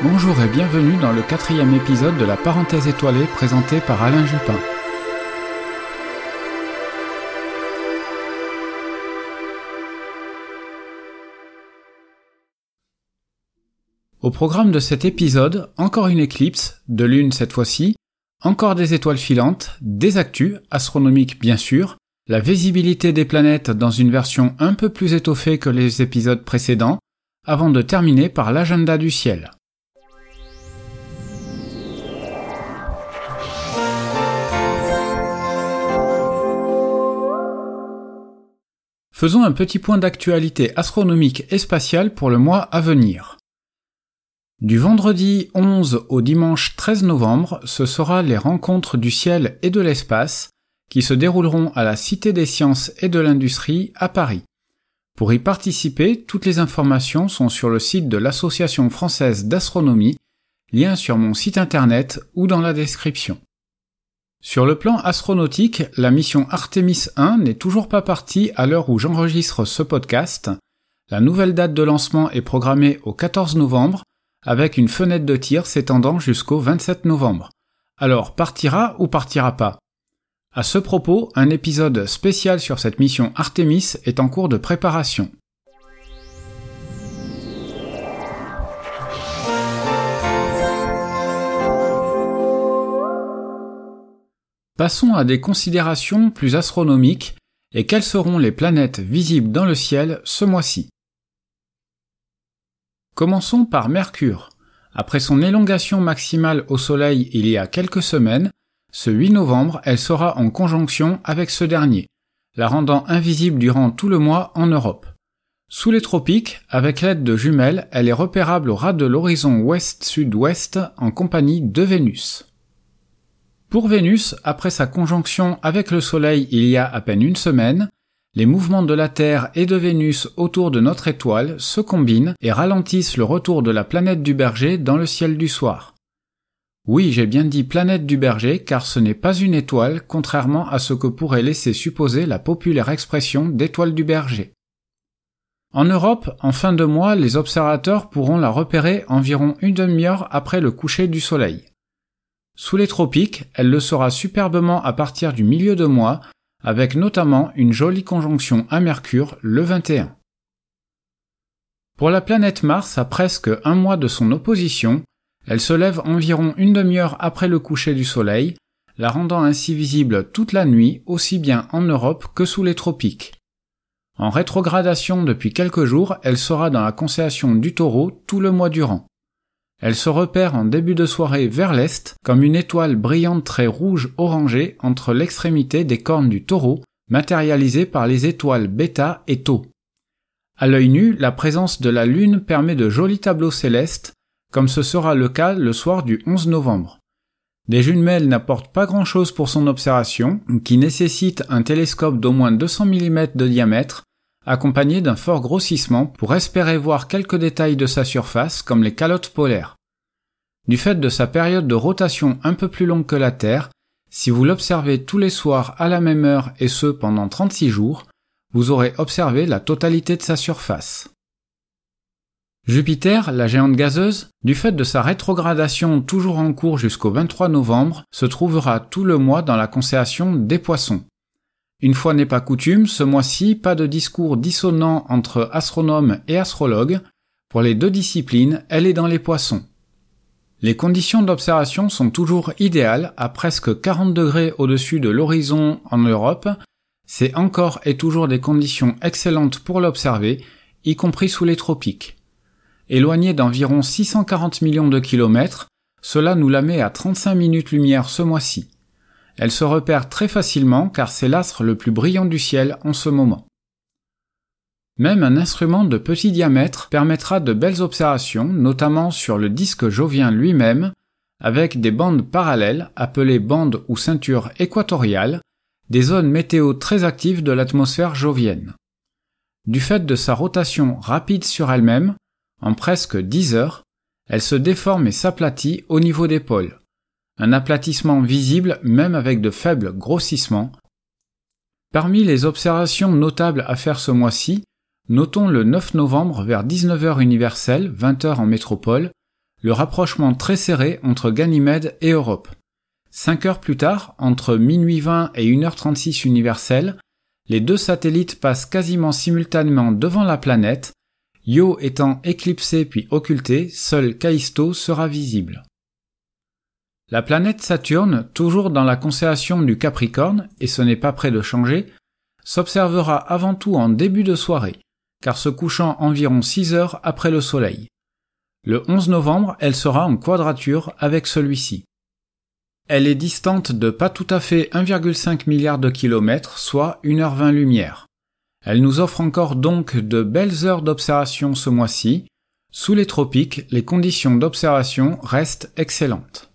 Bonjour et bienvenue dans le quatrième épisode de la parenthèse étoilée présentée par Alain Jupin. Au programme de cet épisode, encore une éclipse, de lune cette fois-ci, encore des étoiles filantes, des actus, astronomiques bien sûr, la visibilité des planètes dans une version un peu plus étoffée que les épisodes précédents, avant de terminer par l'agenda du ciel. Faisons un petit point d'actualité astronomique et spatiale pour le mois à venir. Du vendredi 11 au dimanche 13 novembre, ce sera les rencontres du ciel et de l'espace qui se dérouleront à la Cité des sciences et de l'industrie à Paris. Pour y participer, toutes les informations sont sur le site de l'Association française d'astronomie, lien sur mon site internet ou dans la description. Sur le plan astronautique, la mission Artemis 1 n'est toujours pas partie à l'heure où j'enregistre ce podcast. La nouvelle date de lancement est programmée au 14 novembre, avec une fenêtre de tir s'étendant jusqu'au 27 novembre. Alors partira ou partira pas? À ce propos, un épisode spécial sur cette mission Artemis est en cours de préparation. Passons à des considérations plus astronomiques et quelles seront les planètes visibles dans le ciel ce mois-ci. Commençons par Mercure. Après son élongation maximale au Soleil il y a quelques semaines, ce 8 novembre, elle sera en conjonction avec ce dernier, la rendant invisible durant tout le mois en Europe. Sous les tropiques, avec l'aide de jumelles, elle est repérable au ras de l'horizon ouest-sud-ouest en compagnie de Vénus. Pour Vénus, après sa conjonction avec le Soleil il y a à peine une semaine, les mouvements de la Terre et de Vénus autour de notre étoile se combinent et ralentissent le retour de la planète du berger dans le ciel du soir. Oui, j'ai bien dit planète du berger car ce n'est pas une étoile, contrairement à ce que pourrait laisser supposer la populaire expression d'étoile du berger. En Europe, en fin de mois, les observateurs pourront la repérer environ une demi-heure après le coucher du soleil. Sous les tropiques, elle le sera superbement à partir du milieu de mois, avec notamment une jolie conjonction à Mercure le 21. Pour la planète Mars, à presque un mois de son opposition, elle se lève environ une demi-heure après le coucher du Soleil, la rendant ainsi visible toute la nuit aussi bien en Europe que sous les tropiques. En rétrogradation depuis quelques jours, elle sera dans la constellation du Taureau tout le mois durant. Elle se repère en début de soirée vers l'est comme une étoile brillante très rouge orangée entre l'extrémité des cornes du taureau, matérialisée par les étoiles bêta et tau. À l'œil nu, la présence de la Lune permet de jolis tableaux célestes, comme ce sera le cas le soir du 11 novembre. Des jumelles n'apportent pas grand chose pour son observation, qui nécessite un télescope d'au moins 200 mm de diamètre, accompagné d'un fort grossissement pour espérer voir quelques détails de sa surface comme les calottes polaires. Du fait de sa période de rotation un peu plus longue que la Terre, si vous l'observez tous les soirs à la même heure et ce pendant 36 jours, vous aurez observé la totalité de sa surface. Jupiter, la géante gazeuse, du fait de sa rétrogradation toujours en cours jusqu'au 23 novembre, se trouvera tout le mois dans la constellation des poissons. Une fois n'est pas coutume, ce mois-ci, pas de discours dissonant entre astronomes et astrologues. Pour les deux disciplines, elle est dans les poissons. Les conditions d'observation sont toujours idéales à presque 40 degrés au-dessus de l'horizon en Europe. C'est encore et toujours des conditions excellentes pour l'observer, y compris sous les tropiques. Éloigné d'environ 640 millions de kilomètres, cela nous la met à 35 minutes lumière ce mois-ci. Elle se repère très facilement car c'est l'astre le plus brillant du ciel en ce moment. Même un instrument de petit diamètre permettra de belles observations, notamment sur le disque jovien lui-même, avec des bandes parallèles appelées bandes ou ceintures équatoriales, des zones météo très actives de l'atmosphère jovienne. Du fait de sa rotation rapide sur elle-même, en presque 10 heures, elle se déforme et s'aplatit au niveau des pôles un aplatissement visible même avec de faibles grossissements. Parmi les observations notables à faire ce mois-ci, notons le 9 novembre vers 19h universelle, 20h en métropole, le rapprochement très serré entre Ganymède et Europe. Cinq heures plus tard, entre minuit 20 et 1h36 universelle, les deux satellites passent quasiment simultanément devant la planète, Io étant éclipsé puis occulté, seul Callisto sera visible. La planète Saturne, toujours dans la constellation du Capricorne, et ce n'est pas près de changer, s'observera avant tout en début de soirée, car se couchant environ 6 heures après le Soleil. Le 11 novembre, elle sera en quadrature avec celui-ci. Elle est distante de pas tout à fait 1,5 milliard de kilomètres, soit 1h20 lumière. Elle nous offre encore donc de belles heures d'observation ce mois-ci. Sous les tropiques, les conditions d'observation restent excellentes.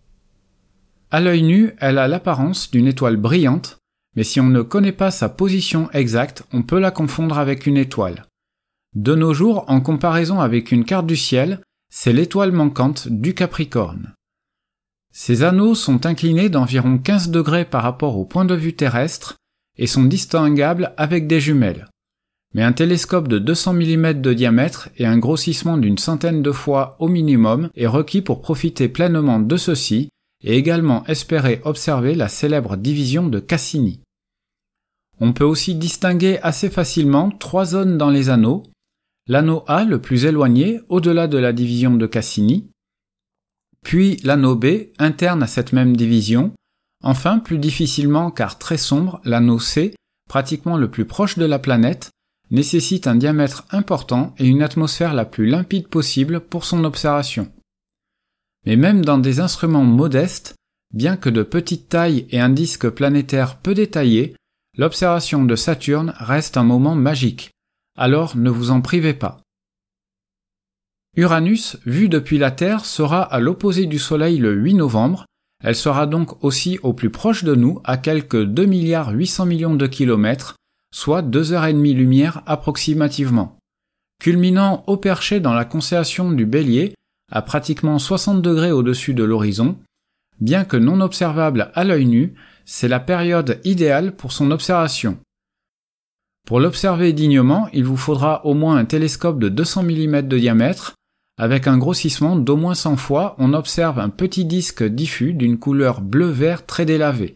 À l'œil nu, elle a l'apparence d'une étoile brillante, mais si on ne connaît pas sa position exacte, on peut la confondre avec une étoile. De nos jours, en comparaison avec une carte du ciel, c'est l'étoile manquante du Capricorne. Ces anneaux sont inclinés d'environ 15 degrés par rapport au point de vue terrestre et sont distinguables avec des jumelles. Mais un télescope de 200 mm de diamètre et un grossissement d'une centaine de fois au minimum est requis pour profiter pleinement de ceci et également espérer observer la célèbre division de Cassini. On peut aussi distinguer assez facilement trois zones dans les anneaux. L'anneau A le plus éloigné au-delà de la division de Cassini, puis l'anneau B interne à cette même division, enfin plus difficilement car très sombre, l'anneau C, pratiquement le plus proche de la planète, nécessite un diamètre important et une atmosphère la plus limpide possible pour son observation. Mais même dans des instruments modestes, bien que de petite taille et un disque planétaire peu détaillé, l'observation de Saturne reste un moment magique, alors ne vous en privez pas. Uranus, vue depuis la Terre, sera à l'opposé du Soleil le 8 novembre, elle sera donc aussi au plus proche de nous, à quelques 2 milliards 800 millions de kilomètres, soit 2 heures et demie lumière approximativement. Culminant au perché dans la constellation du Bélier, à pratiquement 60 degrés au-dessus de l'horizon, bien que non observable à l'œil nu, c'est la période idéale pour son observation. Pour l'observer dignement, il vous faudra au moins un télescope de 200 mm de diamètre. Avec un grossissement d'au moins 100 fois, on observe un petit disque diffus d'une couleur bleu-vert très délavé.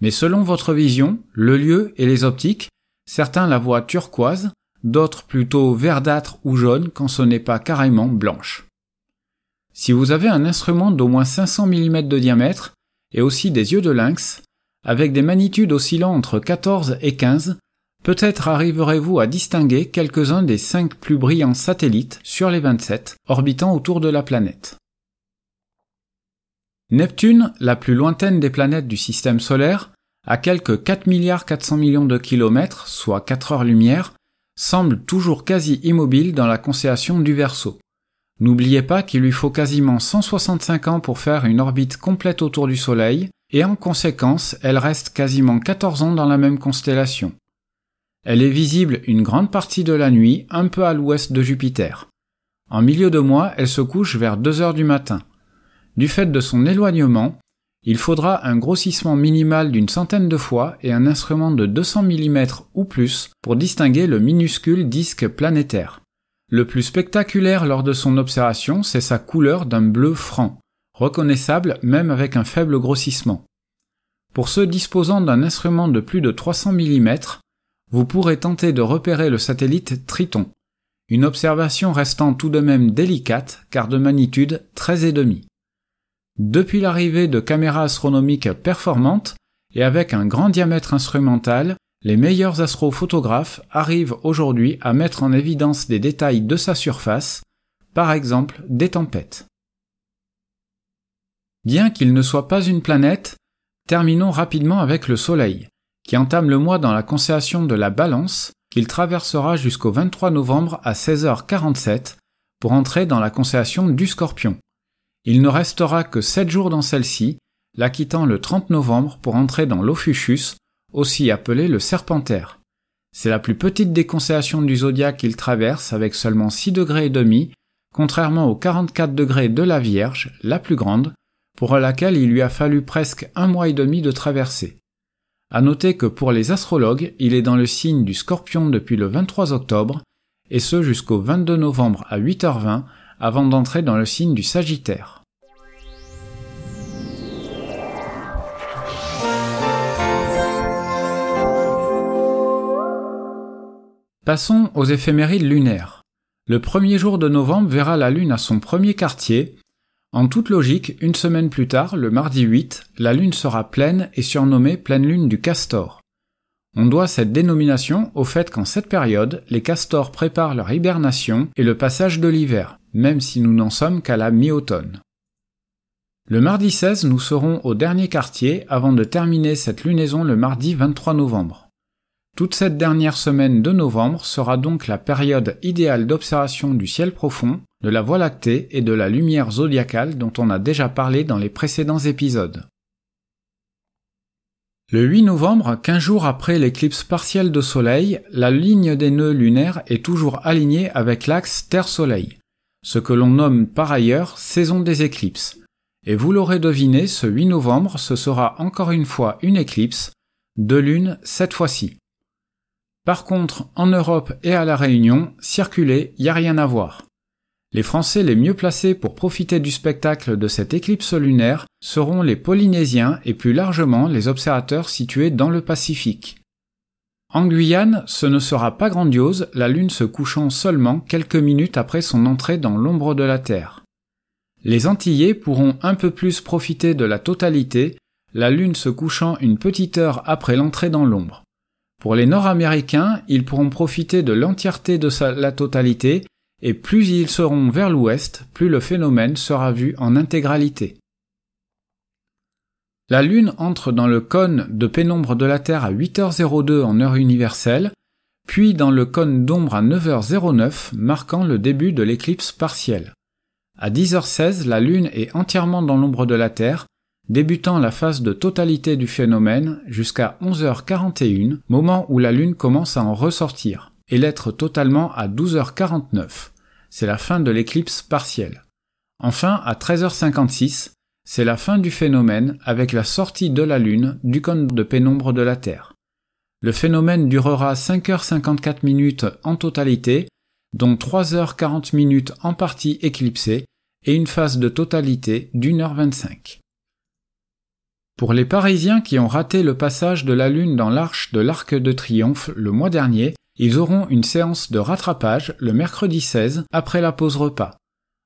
Mais selon votre vision, le lieu et les optiques, certains la voient turquoise, d'autres plutôt verdâtre ou jaune quand ce n'est pas carrément blanche. Si vous avez un instrument d'au moins 500 mm de diamètre et aussi des yeux de lynx, avec des magnitudes oscillant entre 14 et 15, peut-être arriverez-vous à distinguer quelques-uns des 5 plus brillants satellites sur les 27 orbitant autour de la planète. Neptune, la plus lointaine des planètes du système solaire, à quelques 4 milliards 400 millions de kilomètres, soit 4 heures-lumière, semble toujours quasi immobile dans la constellation du Verseau. N'oubliez pas qu'il lui faut quasiment 165 ans pour faire une orbite complète autour du Soleil, et en conséquence, elle reste quasiment 14 ans dans la même constellation. Elle est visible une grande partie de la nuit, un peu à l'ouest de Jupiter. En milieu de mois, elle se couche vers 2 heures du matin. Du fait de son éloignement, il faudra un grossissement minimal d'une centaine de fois et un instrument de 200 mm ou plus pour distinguer le minuscule disque planétaire. Le plus spectaculaire lors de son observation, c'est sa couleur d'un bleu franc, reconnaissable même avec un faible grossissement. Pour ceux disposant d'un instrument de plus de 300 mm, vous pourrez tenter de repérer le satellite Triton, une observation restant tout de même délicate car de magnitude 13,5. Depuis l'arrivée de caméras astronomiques performantes et avec un grand diamètre instrumental, les meilleurs astrophotographes arrivent aujourd'hui à mettre en évidence des détails de sa surface, par exemple des tempêtes. Bien qu'il ne soit pas une planète, terminons rapidement avec le Soleil, qui entame le mois dans la constellation de la Balance, qu'il traversera jusqu'au 23 novembre à 16h47 pour entrer dans la constellation du Scorpion. Il ne restera que 7 jours dans celle-ci, la quittant le 30 novembre pour entrer dans l'Ophuchus aussi appelé le serpentaire. C'est la plus petite des constellations du zodiaque qu'il traverse avec seulement 6 degrés et demi, contrairement aux 44 degrés de la Vierge, la plus grande, pour laquelle il lui a fallu presque un mois et demi de traversée. À noter que pour les astrologues, il est dans le signe du scorpion depuis le 23 octobre, et ce jusqu'au 22 novembre à 8h20, avant d'entrer dans le signe du Sagittaire. Passons aux éphémérides lunaires. Le premier jour de novembre verra la Lune à son premier quartier. En toute logique, une semaine plus tard, le mardi 8, la Lune sera pleine et surnommée pleine Lune du Castor. On doit cette dénomination au fait qu'en cette période, les castors préparent leur hibernation et le passage de l'hiver, même si nous n'en sommes qu'à la mi-automne. Le mardi 16, nous serons au dernier quartier avant de terminer cette lunaison le mardi 23 novembre. Toute cette dernière semaine de novembre sera donc la période idéale d'observation du ciel profond, de la Voie lactée et de la lumière zodiacale dont on a déjà parlé dans les précédents épisodes. Le 8 novembre, 15 jours après l'éclipse partielle de Soleil, la ligne des nœuds lunaires est toujours alignée avec l'axe Terre-Soleil, ce que l'on nomme par ailleurs saison des éclipses. Et vous l'aurez deviné, ce 8 novembre, ce sera encore une fois une éclipse, de lune cette fois-ci. Par contre, en Europe et à La Réunion, circuler, y a rien à voir. Les Français les mieux placés pour profiter du spectacle de cette éclipse lunaire seront les Polynésiens et plus largement les observateurs situés dans le Pacifique. En Guyane, ce ne sera pas grandiose, la Lune se couchant seulement quelques minutes après son entrée dans l'ombre de la Terre. Les Antillais pourront un peu plus profiter de la totalité, la Lune se couchant une petite heure après l'entrée dans l'ombre. Pour les Nord-Américains, ils pourront profiter de l'entièreté de la totalité, et plus ils seront vers l'ouest, plus le phénomène sera vu en intégralité. La Lune entre dans le cône de pénombre de la Terre à 8h02 en heure universelle, puis dans le cône d'ombre à 9h09, marquant le début de l'éclipse partielle. À 10h16, la Lune est entièrement dans l'ombre de la Terre, débutant la phase de totalité du phénomène jusqu'à 11h41, moment où la Lune commence à en ressortir, et l'être totalement à 12h49 c'est la fin de l'éclipse partielle. Enfin, à 13h56, c'est la fin du phénomène avec la sortie de la Lune du cône de pénombre de la Terre. Le phénomène durera 5h54 minutes en totalité, dont 3h40 minutes en partie éclipsée, et une phase de totalité d'une heure 25. Pour les Parisiens qui ont raté le passage de la Lune dans l'arche de l'Arc de Triomphe le mois dernier, ils auront une séance de rattrapage le mercredi 16 après la pause repas.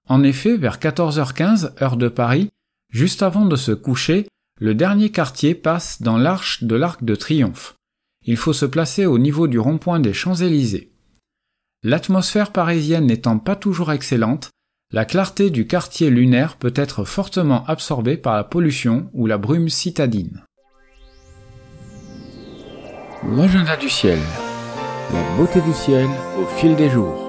En effet, vers 14h15 heure de Paris, juste avant de se coucher, le dernier quartier passe dans l'arche de l'Arc de Triomphe. Il faut se placer au niveau du rond-point des Champs-Élysées. L'atmosphère parisienne n'étant pas toujours excellente, la clarté du quartier lunaire peut être fortement absorbée par la pollution ou la brume citadine. L'agenda du ciel. La beauté du ciel au fil des jours.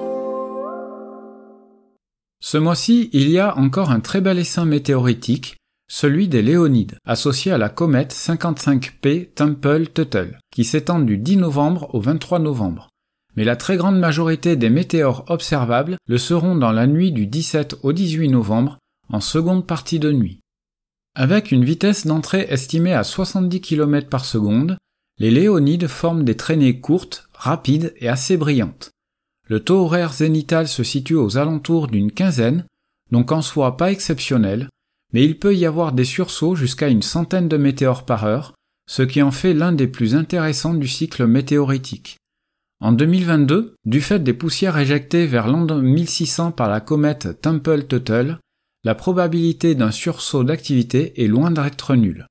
Ce mois-ci, il y a encore un très bel essaim météoritique, celui des Léonides, associé à la comète 55P Temple-Tuttle, qui s'étend du 10 novembre au 23 novembre. Mais la très grande majorité des météores observables le seront dans la nuit du 17 au 18 novembre, en seconde partie de nuit. Avec une vitesse d'entrée estimée à 70 km par seconde, les Léonides forment des traînées courtes, rapides et assez brillantes. Le taux horaire zénital se situe aux alentours d'une quinzaine, donc en soi pas exceptionnel, mais il peut y avoir des sursauts jusqu'à une centaine de météores par heure, ce qui en fait l'un des plus intéressants du cycle météoritique. En 2022, du fait des poussières éjectées vers l'an 1600 par la comète Temple-Tuttle, la probabilité d'un sursaut d'activité est loin d'être nulle.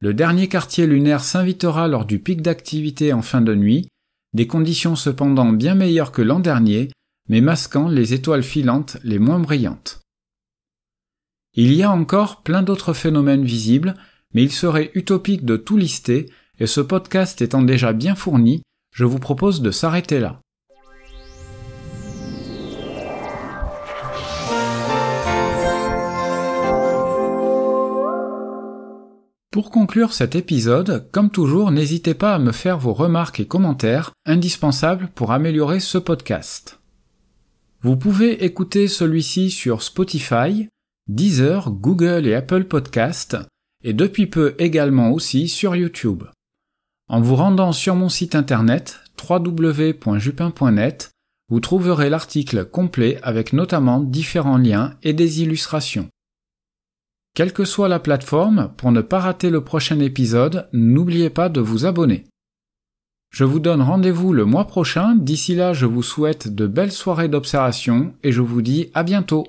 Le dernier quartier lunaire s'invitera lors du pic d'activité en fin de nuit, des conditions cependant bien meilleures que l'an dernier, mais masquant les étoiles filantes les moins brillantes. Il y a encore plein d'autres phénomènes visibles, mais il serait utopique de tout lister, et ce podcast étant déjà bien fourni, je vous propose de s'arrêter là. Pour conclure cet épisode, comme toujours, n'hésitez pas à me faire vos remarques et commentaires, indispensables pour améliorer ce podcast. Vous pouvez écouter celui-ci sur Spotify, Deezer, Google et Apple Podcast, et depuis peu également aussi sur YouTube. En vous rendant sur mon site internet www.jupin.net, Vous trouverez l'article complet avec notamment différents liens et des illustrations. Quelle que soit la plateforme, pour ne pas rater le prochain épisode, n'oubliez pas de vous abonner. Je vous donne rendez-vous le mois prochain, d'ici là je vous souhaite de belles soirées d'observation et je vous dis à bientôt.